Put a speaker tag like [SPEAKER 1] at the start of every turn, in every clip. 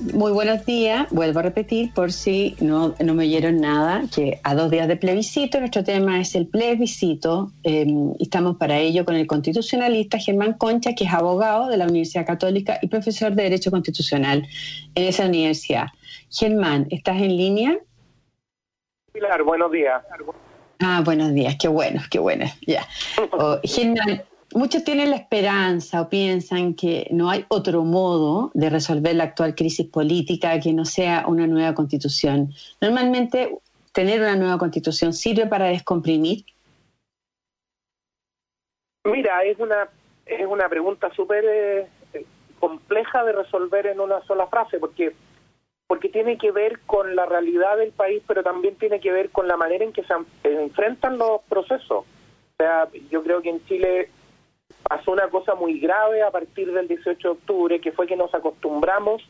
[SPEAKER 1] Muy buenos días. Vuelvo a repetir por si no, no me oyeron nada, que a dos días de plebiscito, nuestro tema es el plebiscito. Em, estamos para ello con el constitucionalista Germán Concha, que es abogado de la Universidad Católica y profesor de Derecho Constitucional en esa universidad. Germán, ¿estás en línea?
[SPEAKER 2] Pilar, buenos días.
[SPEAKER 1] Ah, buenos días, qué bueno, qué bueno. Ya. Oh, Germán, muchos tienen la esperanza o piensan que no hay otro modo de resolver la actual crisis política que no sea una nueva constitución. Normalmente, tener una nueva constitución sirve para descomprimir.
[SPEAKER 2] Mira, es una es una pregunta súper eh, compleja de resolver en una sola frase, porque porque tiene que ver con la realidad del país, pero también tiene que ver con la manera en que se enfrentan los procesos. O sea, yo creo que en Chile pasó una cosa muy grave a partir del 18 de octubre, que fue que nos acostumbramos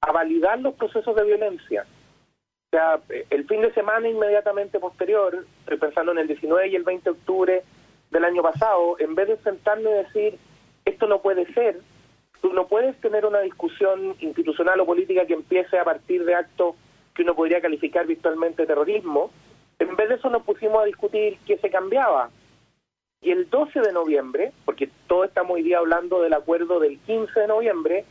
[SPEAKER 2] a validar los procesos de violencia. O sea, el fin de semana inmediatamente posterior, estoy pensando en el 19 y el 20 de octubre del año pasado, en vez de sentarme y decir, esto no puede ser, tú no puedes tener una discusión institucional o política que empiece a partir de actos que uno podría calificar virtualmente terrorismo, en vez de eso nos pusimos a discutir qué se cambiaba, y el 12 de noviembre, porque todo estamos hoy día hablando del acuerdo del 15 de noviembre,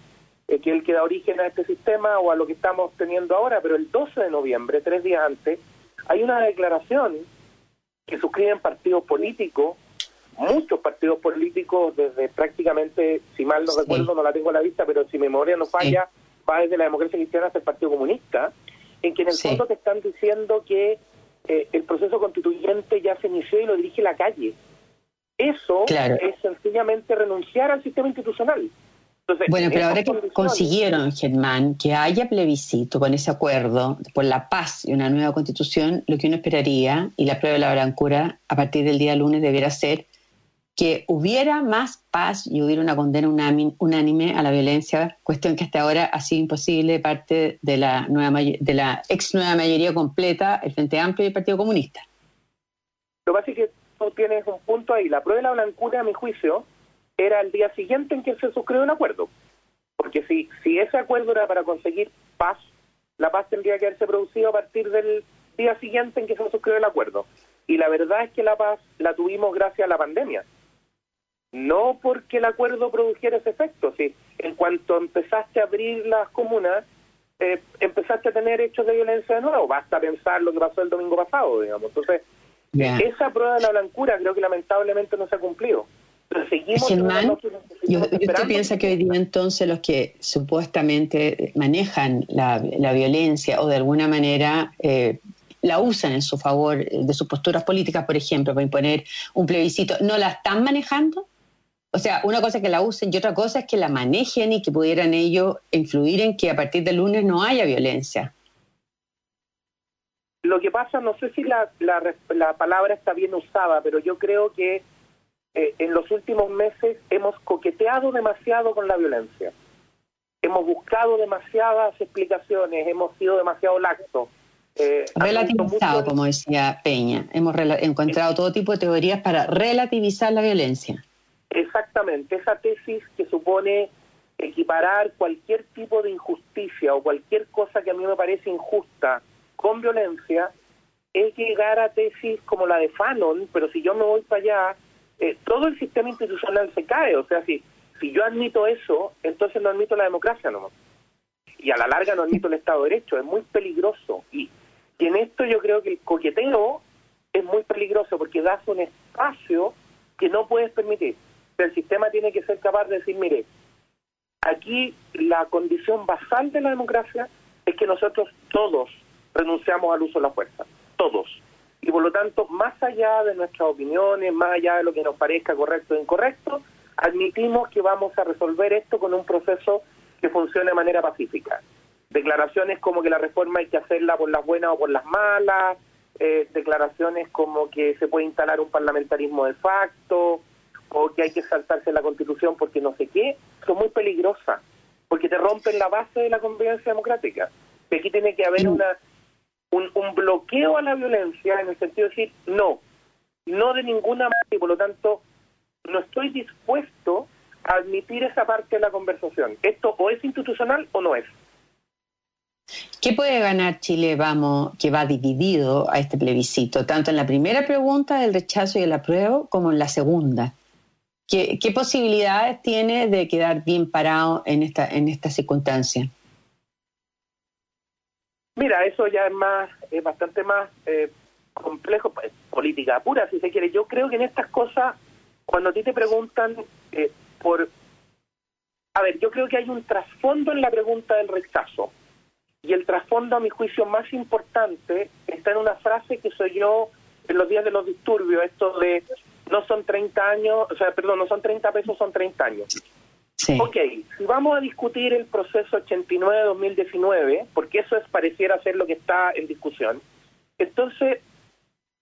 [SPEAKER 2] eh, que es el que da origen a este sistema o a lo que estamos teniendo ahora, pero el 12 de noviembre, tres días antes, hay una declaración que suscriben partidos políticos, muchos partidos políticos, desde prácticamente, si mal no recuerdo, no la tengo a la vista, pero si mi memoria no falla, va desde la democracia cristiana hasta el Partido Comunista, en que en el fondo te están diciendo que eh, el proceso constituyente ya se inició y lo dirige la calle. Eso es sencillamente renunciar al sistema institucional.
[SPEAKER 1] bueno, pero ahora que consiguieron, Germán, que haya plebiscito con ese acuerdo por la paz y una nueva constitución, lo que uno esperaría, y la prueba de la brancura a partir del día lunes debiera ser que hubiera más paz y hubiera una condena unánime a la violencia, cuestión que hasta ahora ha sido imposible de parte de la, nueva, de la ex nueva mayoría completa, el Frente Amplio y el Partido Comunista.
[SPEAKER 2] Lo básico es que tienes un punto ahí. La prueba de la blancura, a mi juicio, era el día siguiente en que se suscribió un acuerdo. Porque si, si ese acuerdo era para conseguir paz, la paz tendría que haberse producido a partir del día siguiente en que se suscribió el acuerdo. Y la verdad es que la paz la tuvimos gracias a la pandemia. No porque el acuerdo produjera ese efecto. Si en cuanto empezaste a abrir las comunas, eh, empezaste a tener hechos de violencia de nuevo. Basta pensar lo que pasó el domingo pasado, digamos. Entonces, esa prueba de la blancura creo que lamentablemente no se ha cumplido.
[SPEAKER 1] Pero seguimos Germán, yo, ¿usted piensa que hoy día entonces los que supuestamente manejan la, violencia o de alguna manera eh, la usan en su favor de sus posturas políticas, por ejemplo, para imponer un plebiscito, no la están manejando? O sea, una cosa es que la usen y otra cosa es que la manejen y que pudieran ellos influir en que a partir del lunes no haya violencia.
[SPEAKER 2] Lo que pasa, no sé si la, la, palabra está bien usada, pero yo creo que eh, en los últimos meses hemos coqueteado demasiado con la violencia. Hemos buscado demasiadas explicaciones, hemos sido demasiado laxos.
[SPEAKER 1] Eh, Relativizado, como decía Peña. Hemos encontrado todo tipo de teorías para relativizar la violencia.
[SPEAKER 2] Exactamente, esa tesis que supone equiparar cualquier tipo de injusticia o cualquier cosa que a mí me parece injusta con violencia es llegar a tesis como la de Fanon, pero si yo me voy para allá, eh, todo el sistema institucional se cae. O sea, si, si yo admito eso, entonces no admito la democracia nomás. Y a la larga no admito el Estado de Derecho, es muy peligroso. Y, y en esto yo creo que el coqueteo es muy peligroso porque das un espacio que no puedes permitir. el sistema tiene que ser capaz de decir, mire, aquí la condición basal de la democracia es que nosotros todos renunciamos al uso de la fuerza, todos. Y por lo tanto, más allá de nuestras opiniones, más allá de lo que nos parezca correcto o incorrecto, admitimos que vamos a resolver esto con un proceso que funcione de manera pacífica. Declaraciones como que la reforma hay que hacerla por las buenas o por las malas, eh, declaraciones como que se puede instalar un parlamentarismo de facto, o que hay que saltarse la constitución porque no sé qué, son muy peligrosas, porque te rompen la base de la convivencia democrática. aquí tiene que haber una un, bloqueo a la violencia en el sentido de decir no, no de ninguna manera y por lo tanto no estoy dispuesto a admitir esa parte de la conversación. Esto o es institucional o no es.
[SPEAKER 1] ¿Qué puede ganar Chile, vamos, que va dividido a este plebiscito, tanto en la primera pregunta del rechazo y el apruebo, como en la segunda? ¿Qué, posibilidades tiene de quedar bien parado en esta, en esta circunstancia?
[SPEAKER 2] Mira, eso ya es más, es bastante más eh, complejo, pues, política pura, si se quiere. Yo creo que en estas cosas, cuando a ti te preguntan eh, por... A ver, yo creo que hay un trasfondo en la pregunta del rechazo. Y el trasfondo, a mi juicio, más importante está en una frase que soy yo en los días de los disturbios, esto de no son 30 años, o sea, perdón, no son 30 pesos, son 30 años. Sí. Ok, si vamos a discutir el proceso 89-2019, porque eso es pareciera ser lo que está en discusión, entonces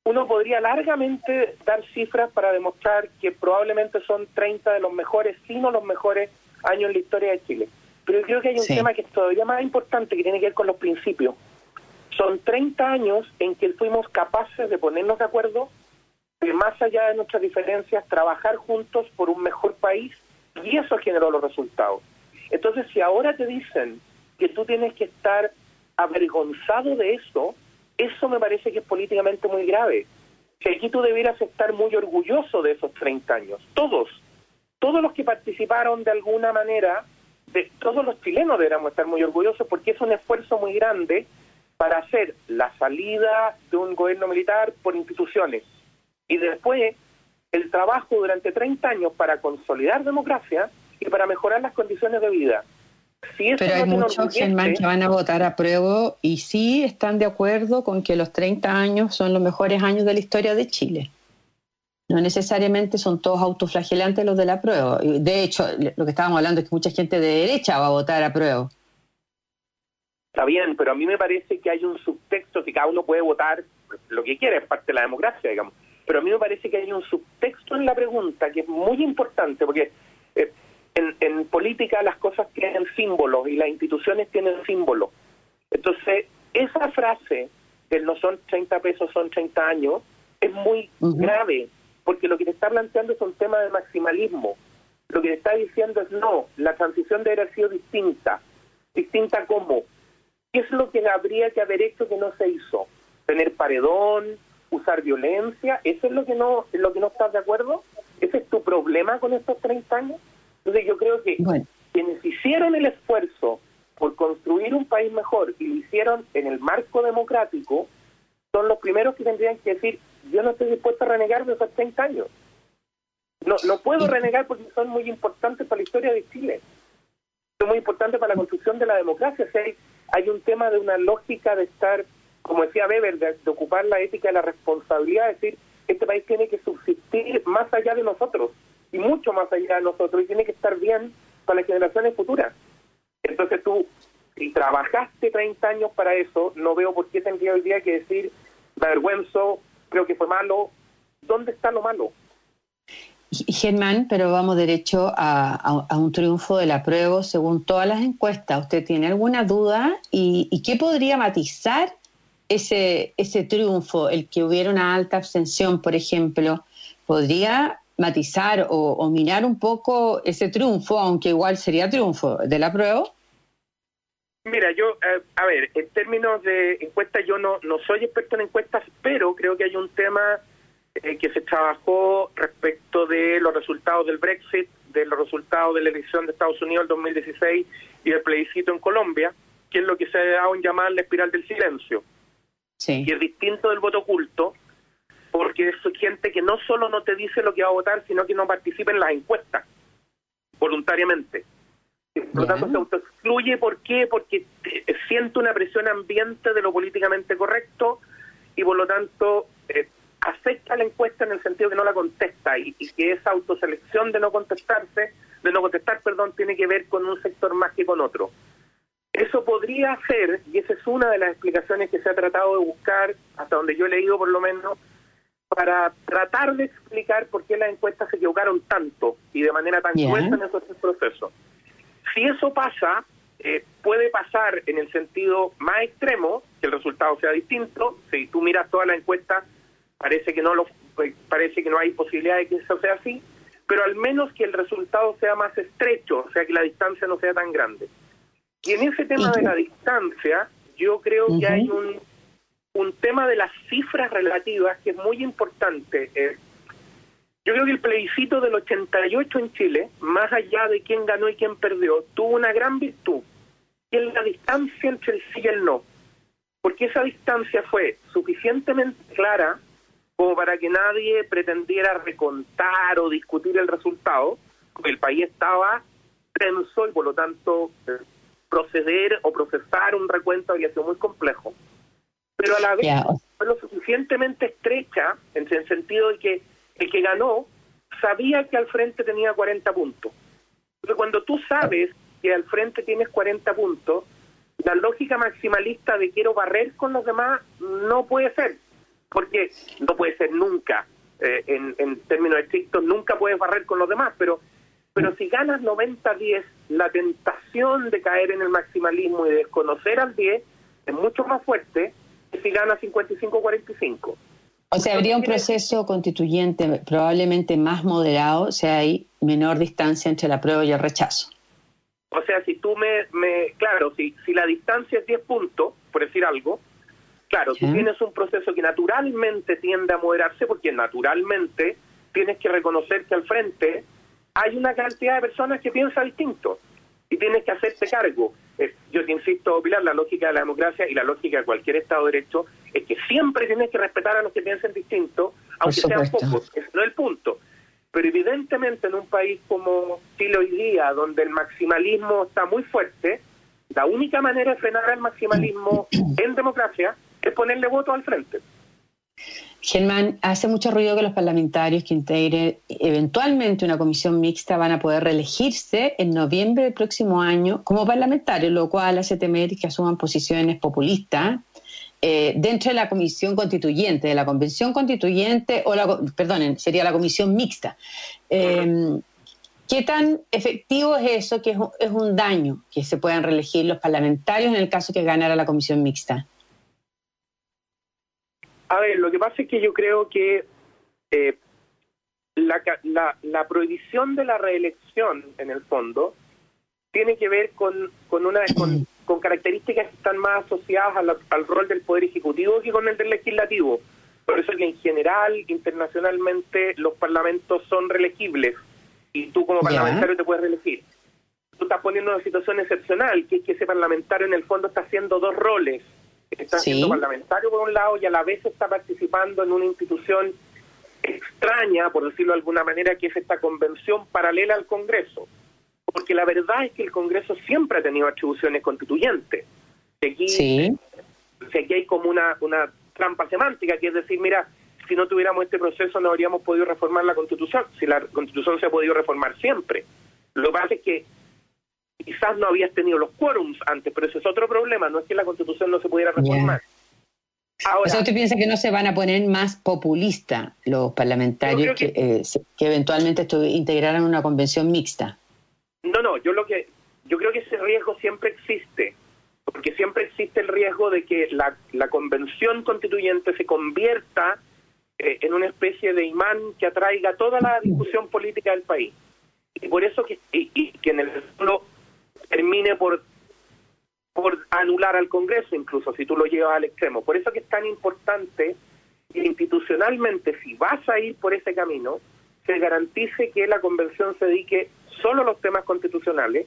[SPEAKER 2] uno podría largamente dar cifras para demostrar que probablemente son 30 de los mejores, si no los mejores años en la historia de Chile. Pero yo creo que hay un tema que es todavía más importante que tiene que ver con los principios. Son 30 años en que fuimos capaces de ponernos de acuerdo, de más allá de nuestras diferencias, trabajar juntos por un mejor país y eso generó los resultados. Entonces, si ahora te dicen que tú tienes que estar avergonzado de eso, eso me parece que es políticamente muy grave. Que aquí tú debieras estar muy orgulloso de esos 30 años. Todos, todos los que participaron de alguna manera, de, todos los chilenos deberíamos estar muy orgullosos porque es un esfuerzo muy grande para hacer la salida de un gobierno militar por instituciones y después el trabajo durante 30 años para consolidar democracia y para mejorar las condiciones de vida.
[SPEAKER 1] Pero hay muchos que van a votar a prueba y sí están de acuerdo con que los 30 años son los mejores años de la historia de Chile. No necesariamente son todos autoflagelantes los de la prueba. De hecho, lo que estábamos hablando es que mucha gente de derecha va a votar a prueba.
[SPEAKER 2] Está bien, pero a mí me parece que hay un subtexto que cada uno puede votar lo que quiera, es parte de la democracia, digamos. Pero a mí me parece que hay un subtexto en la pregunta que es muy importante, porque eh, en, política las cosas tienen símbolos y las instituciones tienen símbolos. Entonces, esa frase que no son 30 pesos, son 30 años, es muy grave, porque lo que te está planteando es un tema de maximalismo. Lo que te está diciendo es no, la transición debe haber sido distinta. ¿Distinta cómo? ¿Qué es lo que habría que haber hecho que no se hizo? ¿Tener paredón? ¿Usar violencia? ¿Eso es lo que no, lo que no estás de acuerdo? ¿Ese es tu problema con estos 30 años? Entonces yo creo que quienes hicieron el esfuerzo por construir un país mejor y lo hicieron en el marco democrático, son los primeros que tendrían que decir, yo no estoy dispuesto a renegar de esos 30 años. No, no puedo renegar porque son muy importantes para la historia de Chile. Son muy importantes para la construcción de la democracia. hay, un tema de una lógica de estar, como decía Weber, de, de ocupar la ética y la responsabilidad, de decir, este país tiene que subsistir más allá de nosotros y mucho más allá de nosotros y tiene que estar bien para las generaciones futuras. Entonces tú, si trabajaste 30 años para eso, no veo por qué tendría hoy día que decir, me avergüenzo, creo que fue malo. ¿Dónde está lo malo?
[SPEAKER 1] Germán, pero vamos derecho a, un triunfo de la prueba según todas las encuestas. ¿Usted tiene alguna duda? ¿Y, y qué podría matizar ese, ese triunfo? El que hubiera una alta abstención, por ejemplo, ¿podría matizar o, mirar un poco ese triunfo, aunque igual sería triunfo de la prueba?
[SPEAKER 2] Mira, yo, eh, a ver, en términos de encuestas, yo no, no soy experto en encuestas, pero creo que hay un tema eh, que se trabajó respecto de los resultados del Brexit, de los resultados de la elección de Estados Unidos el 2016 y del plebiscito en Colombia, que es lo que se ha dado en llamar la espiral del silencio. Sí. Y es distinto del voto oculto, porque es gente que no solo no te dice lo que va a votar, sino que no participa en las encuestas voluntariamente. Por lo tanto, se autoexcluye. ¿Por qué? Porque siente una presión ambiente de lo políticamente correcto y por lo tanto eh, acepta la encuesta en el sentido que no la contesta y, y, que esa autoselección de no contestarse, de no contestar, perdón, tiene que ver con un sector más que con otro. Eso podría ser, y esa es una de las explicaciones que se ha tratado de buscar, hasta donde yo he leído por lo menos, para tratar de explicar por qué las encuestas se equivocaron tanto y de manera tan cruel en esos procesos. Si eso pasa, eh, puede pasar en el sentido más extremo, que el resultado sea distinto. Si tú miras toda la encuesta, parece que no lo, pues, parece que no hay posibilidad de que eso sea así, pero al menos que el resultado sea más estrecho, o sea que la distancia no sea tan grande. Y en ese tema de la distancia, yo creo que hay un, un tema de las cifras relativas que es muy importante. Eh, yo creo que el plebiscito del 88 en Chile, más allá de quién ganó y quién perdió, tuvo una gran virtud, y es la distancia entre el sí y el no. Porque esa distancia fue suficientemente clara como para que nadie pretendiera recontar o discutir el resultado, porque el país estaba tenso y por lo tanto o procesar un recuento había sido muy complejo. Pero a la vez fue lo suficientemente estrecha en el sentido de que el que ganó sabía que al frente tenía 40 puntos. Pero cuando tú sabes que al frente tienes 40 puntos, la lógica maximalista de quiero barrer con los demás no puede ser, porque no puede ser nunca, eh, en, en, términos estrictos, nunca puedes barrer con los demás, pero, pero si ganas 90-10, la tentación de caer en el maximalismo y de desconocer al 10 es mucho más fuerte que si ganas 55-45.
[SPEAKER 1] O sea, habría un proceso constituyente probablemente más moderado si hay menor distancia entre la prueba y el rechazo.
[SPEAKER 2] O sea, si tú me, me claro, si, si la distancia es 10 puntos, por decir algo, claro, tú tienes un proceso que naturalmente tiende a moderarse porque naturalmente tienes que reconocer que al frente hay una cantidad de personas que piensa distinto y tienes que hacerte cargo. Yo te insisto, Pilar, la lógica de la democracia y la lógica de cualquier Estado de Derecho es que siempre tienes que respetar a los que piensen distinto, aunque sean pocos. Ese no es el punto. Pero evidentemente en un país como Chile hoy día, donde el maximalismo está muy fuerte, la única manera de frenar el maximalismo en democracia es ponerle voto al frente.
[SPEAKER 1] Germán, hace mucho ruido que los parlamentarios que integren eventualmente una comisión mixta van a poder reelegirse en noviembre del próximo año como parlamentarios, lo cual hace temer que asuman posiciones populistas eh, dentro de la comisión constituyente, de la convención constituyente, o la, perdonen, sería la comisión mixta. Eh, ¿Qué tan efectivo es eso que es un daño que se puedan reelegir los parlamentarios en el caso que ganara la comisión mixta?
[SPEAKER 2] A ver, lo que pasa es que yo creo que eh, la, la, prohibición de la reelección, en el fondo, tiene que ver con, con una con, características que están más asociadas al rol del Poder Ejecutivo que con el del Legislativo. Por eso es que en general, internacionalmente, los parlamentos son reelegibles y tú como parlamentario te puedes reelegir. Tú estás poniendo una situación excepcional, que es que ese parlamentario en el fondo está haciendo dos roles está siendo parlamentario por un lado y a la vez está participando en una institución extraña, por decirlo de alguna manera, que es esta convención paralela al Congreso. Porque la verdad es que el Congreso siempre ha tenido atribuciones constituyentes. Aquí, sí. aquí hay como una, una trampa semántica, que es decir, mira, si no tuviéramos este proceso no habríamos podido reformar la Constitución, si la Constitución se ha podido reformar siempre. Lo que pasa es que quizás no habías tenido los quórums antes, pero ese es otro problema, no es que la constitución no se pudiera reformar.
[SPEAKER 1] Ahora, o sea, ¿usted piensa que no se van a poner más populistas los parlamentarios que, eh, que, eventualmente integraran una convención mixta?
[SPEAKER 2] No, no, yo lo que yo creo que ese riesgo siempre existe, porque siempre existe el riesgo de que la, la convención constituyente se convierta eh, en una especie de imán que atraiga toda la discusión política del país. Y por eso que, y, que en el fondo termine por por anular al Congreso, incluso si tú lo llevas al extremo. Por eso que es tan importante que institucionalmente, si vas a ir por ese camino, se garantice que la convención se dedique solo a los temas constitucionales,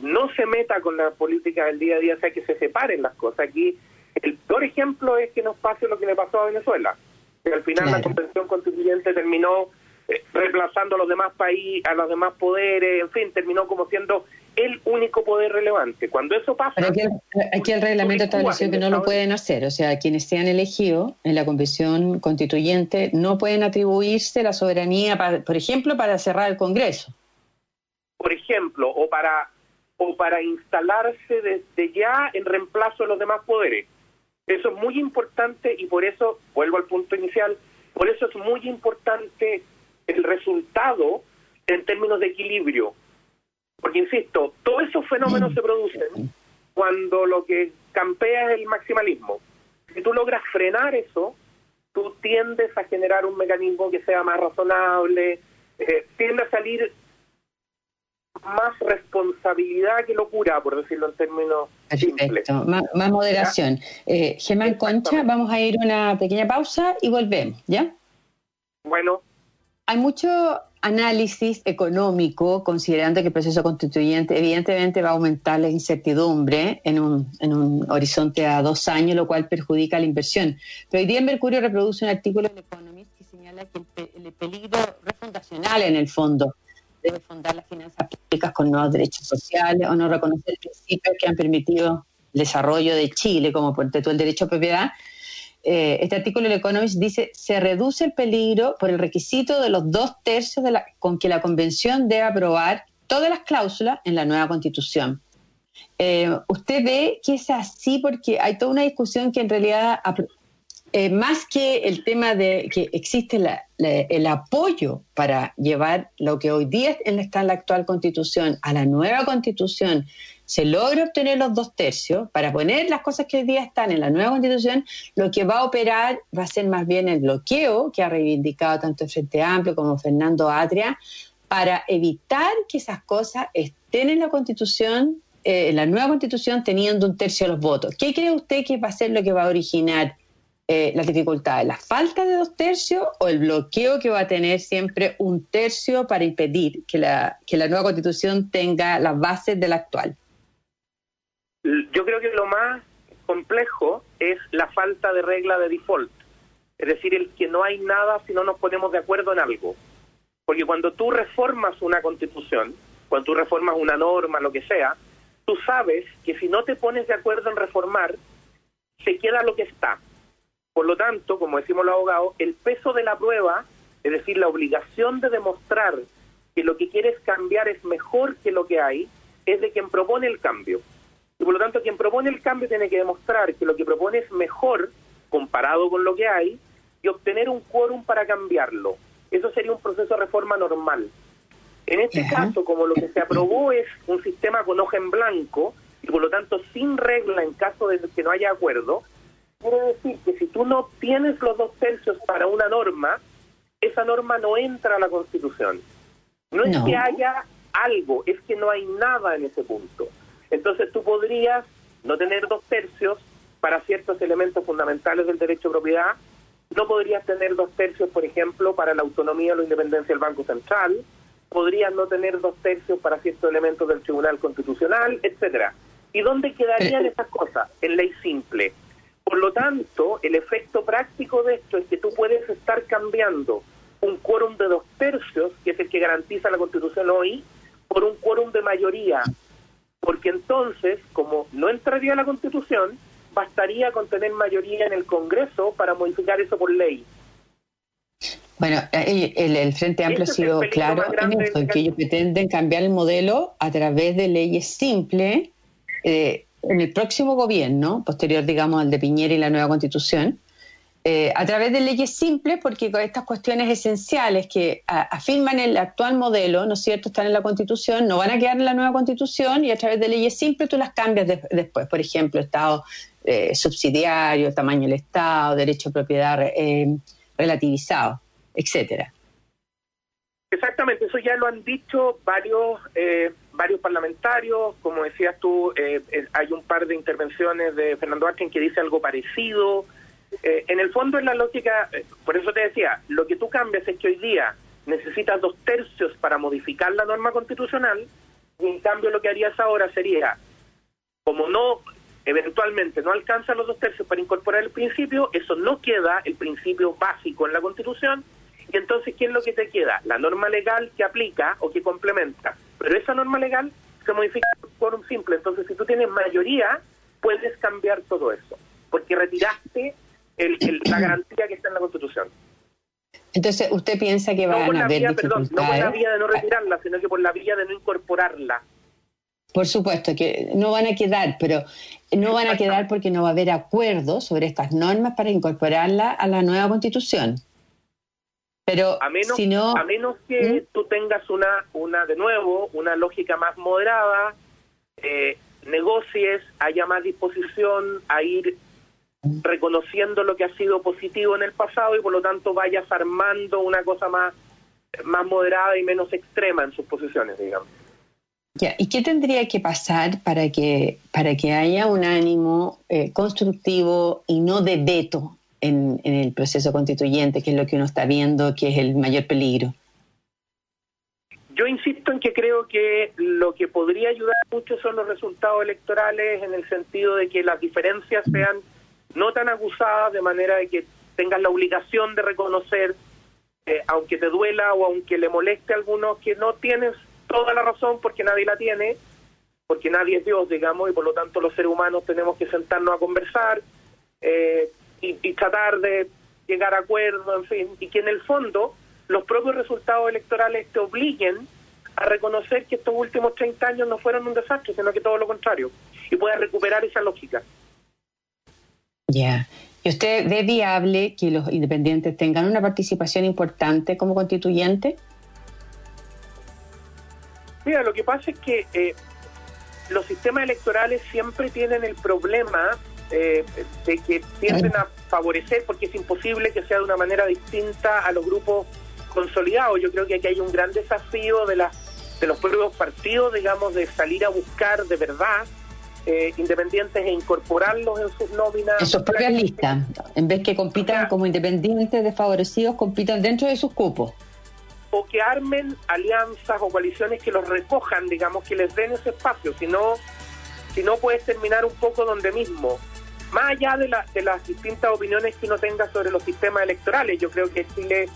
[SPEAKER 2] no se meta con la política del día a día, o sea, que se separen las cosas. Aquí el peor ejemplo es que nos pase lo que le pasó a Venezuela, que al final la convención constituyente terminó eh, reemplazando a los demás países, a los demás poderes, en fin, terminó como siendo el único poder relevante. Cuando eso pasa...
[SPEAKER 1] Pero aquí, el reglamento estableció que no lo pueden hacer, o sea, quienes sean elegidos en la convención constituyente no pueden atribuirse la soberanía, por ejemplo, para cerrar el Congreso.
[SPEAKER 2] Por ejemplo, o para, o para instalarse desde ya en reemplazo de los demás poderes. Eso es muy importante y por eso, vuelvo al punto inicial, por eso es muy importante el resultado en términos de equilibrio porque, insisto, todos esos fenómenos se producen cuando lo que campea es el maximalismo. Si tú logras frenar eso, tú tiendes a generar un mecanismo que sea más razonable, eh, tiende a salir más responsabilidad que locura, por decirlo en términos simples.
[SPEAKER 1] Más, moderación. Eh, Germán Concha, vamos a ir una pequeña pausa y volvemos, ¿ya?
[SPEAKER 2] Bueno.
[SPEAKER 1] Hay mucho análisis económico, considerando que el proceso constituyente evidentemente va a aumentar la incertidumbre en un, en horizonte a dos años, lo cual perjudica la inversión. Pero hoy día Mercurio reproduce un artículo en Economist que señala que el, el peligro refundacional en el fondo debe fundar las finanzas públicas con nuevos derechos sociales o no reconocer principios que han permitido el desarrollo de Chile, como por el derecho a propiedad. Eh, este artículo del Economist dice, se reduce el peligro por el requisito de los dos tercios de la, con que la Convención debe aprobar todas las cláusulas en la nueva Constitución. Eh, ¿Usted ve que es así? Porque hay toda una discusión que en realidad eh, más que el tema de que existe el apoyo para llevar lo que hoy día está en la actual constitución a la nueva constitución, se logra obtener los dos tercios para poner las cosas que hoy día están en la nueva constitución, lo que va a operar va a ser más bien el bloqueo que ha reivindicado tanto el Frente Amplio como Fernando Atria para evitar que esas cosas estén en la constitución, eh, en la nueva constitución, teniendo un tercio de los votos. ¿Qué cree usted que va a ser lo que va a originar eh, las dificultades, la falta de dos tercios o el bloqueo que va a tener siempre un tercio para impedir que la, que la nueva constitución tenga las bases de la actual?
[SPEAKER 2] Yo creo que lo más complejo es la falta de regla de default, es decir, el que no hay nada si no nos ponemos de acuerdo en algo. Porque cuando tú reformas una constitución, cuando tú reformas una norma, lo que sea, tú sabes que si no te pones de acuerdo en reformar, se queda lo que está. Por lo tanto, como decimos los abogados, el peso de la prueba, es decir, la obligación de demostrar que lo que quieres cambiar es mejor que lo que hay, es de quien propone el cambio. Y por lo tanto, quien propone el cambio tiene que demostrar que lo que propone es mejor comparado con lo que hay y obtener un quórum para cambiarlo. Eso sería un proceso de reforma normal. En este caso, como lo que se aprobó es un sistema con hoja en blanco y por lo tanto sin regla en caso de que no haya acuerdo, quiere decir que si tú no tienes los dos tercios para una norma, esa norma no entra a la Constitución. No es que haya algo, es que no hay nada en ese punto. Entonces tú podrías no tener dos tercios para ciertos elementos fundamentales del derecho de propiedad, no podrías tener dos tercios, por ejemplo, para la autonomía o la independencia del Banco Central, podrías no tener dos tercios para ciertos elementos del Tribunal Constitucional, etcétera. ¿Y dónde quedarían esas cosas? En ley simple. Por lo tanto, el efecto práctico de esto es que tú puedes estar cambiando un quórum de dos tercios, que es el que garantiza la Constitución hoy, por un quórum de mayoría, porque entonces, como no entraría a la Constitución, bastaría con tener mayoría en el Congreso para modificar eso por ley.
[SPEAKER 1] Bueno, el, Frente Amplio ha sido claro en esto, en que ellos pretenden cambiar el modelo a través de leyes simples. Eh, en el próximo gobierno, posterior, digamos, al de Piñera y la nueva constitución, eh, a través de leyes simples, porque estas cuestiones esenciales que afirman el actual modelo, ¿no es cierto?, están en la Constitución, no van a quedar en la nueva Constitución y a través de leyes simples tú las cambias después. Por ejemplo, Estado eh, subsidiario, tamaño del Estado, derecho a propiedad eh, relativizado, etcétera.
[SPEAKER 2] Exactamente, eso ya lo han dicho varios eh, varios parlamentarios, como decías tú, eh, eh, hay un par de intervenciones de Fernando Archen que dice algo parecido. En el fondo es la lógica, por eso te decía, lo que tú cambias es que hoy día necesitas dos tercios para modificar la norma constitucional, y en cambio lo que harías ahora sería, como no, eventualmente no alcanza los dos tercios para incorporar el principio, eso no queda el principio básico en la constitución, y entonces, ¿qué es lo que te queda? La norma legal que aplica o que complementa. Pero esa norma legal se modifica por un simple. Entonces, si tú tienes mayoría, puedes cambiar todo eso. Porque retiraste el, la garantía que está en la Constitución.
[SPEAKER 1] Entonces, ¿usted piensa que van a haber
[SPEAKER 2] vía, Perdón, no por la vía de no retirarla, sino que por la vía de no incorporarla.
[SPEAKER 1] Por supuesto que no van a quedar, pero no van a quedar porque no va a haber acuerdo sobre estas normas para incorporarla a la nueva constitución. Pero
[SPEAKER 2] a menos,
[SPEAKER 1] si no,
[SPEAKER 2] a menos que ¿Mm? tú tengas una, una de nuevo, una lógica más moderada, eh, negocies, haya más disposición a ir reconociendo lo que ha sido positivo en el pasado y por lo tanto vayas armando una cosa más, más moderada y menos extrema en sus posiciones, digamos.
[SPEAKER 1] ¿Y qué tendría que pasar para que, para que haya un ánimo eh, constructivo y no de veto en, el proceso constituyente, que es lo que uno está viendo que es el mayor peligro?
[SPEAKER 2] Yo insisto en que creo que lo que podría ayudar mucho son los resultados electorales en el sentido de que las diferencias sean no tan acusadas, de manera de que tengas la obligación de reconocer, eh, aunque te duela o aunque le moleste a algunos, que no tienes toda la razón porque nadie la tiene, porque nadie es Dios, digamos, y por lo tanto los seres humanos tenemos que sentarnos a conversar eh, y, tratar de llegar a acuerdos, en fin, y que en el fondo los propios resultados electorales te obliguen a reconocer que estos últimos 30 años no fueron un desastre, sino que todo lo contrario, y puedas recuperar esa lógica.
[SPEAKER 1] Ya. ¿Y usted ve viable que los independientes tengan una participación importante como constituyente?
[SPEAKER 2] Mira, lo que pasa es que eh, los sistemas electorales siempre tienen el problema eh, de que tienden a favorecer, porque es imposible que sea de una manera distinta a los grupos consolidados. Yo creo que aquí hay un gran desafío de, la, de los propios partidos, digamos, de salir a buscar de verdad eh, independientes e incorporarlos en sus nóminas.
[SPEAKER 1] En sus propias listas, en vez que compitan como independientes desfavorecidos, compitan dentro de sus cupos
[SPEAKER 2] o que armen alianzas o coaliciones que los recojan, digamos, que les den ese espacio, si no, si no puedes terminar un poco donde mismo. Más allá de, de las distintas opiniones que uno tenga sobre los sistemas electorales, yo creo que Chile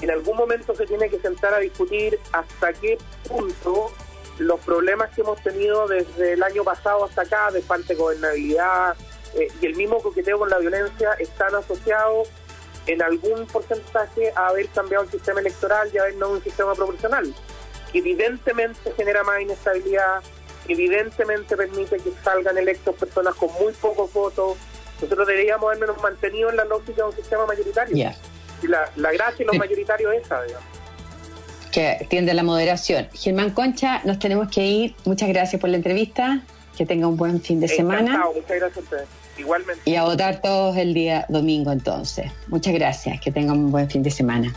[SPEAKER 2] en algún momento se tiene que sentar a discutir hasta qué punto los problemas que hemos tenido desde el año pasado hasta acá, de falta de gobernabilidad eh, y el mismo coqueteo con la violencia, están asociados en algún porcentaje a haber cambiado el sistema electoral y haber no un sistema proporcional, que evidentemente genera más inestabilidad, evidentemente permite que salgan electos personas con muy pocos votos. Nosotros deberíamos habernos mantenido en la lógica de un sistema mayoritario. Y la, la gracia de los mayoritarios es esa, digamos.
[SPEAKER 1] Que tiende a la moderación. Germán Concha, nos tenemos que ir. Muchas gracias por la entrevista. Que tenga un buen fin de semana.
[SPEAKER 2] Muchas gracias a ustedes. Igualmente.
[SPEAKER 1] Y a votar todos el día domingo entonces. Muchas gracias, que tengan un buen fin de semana.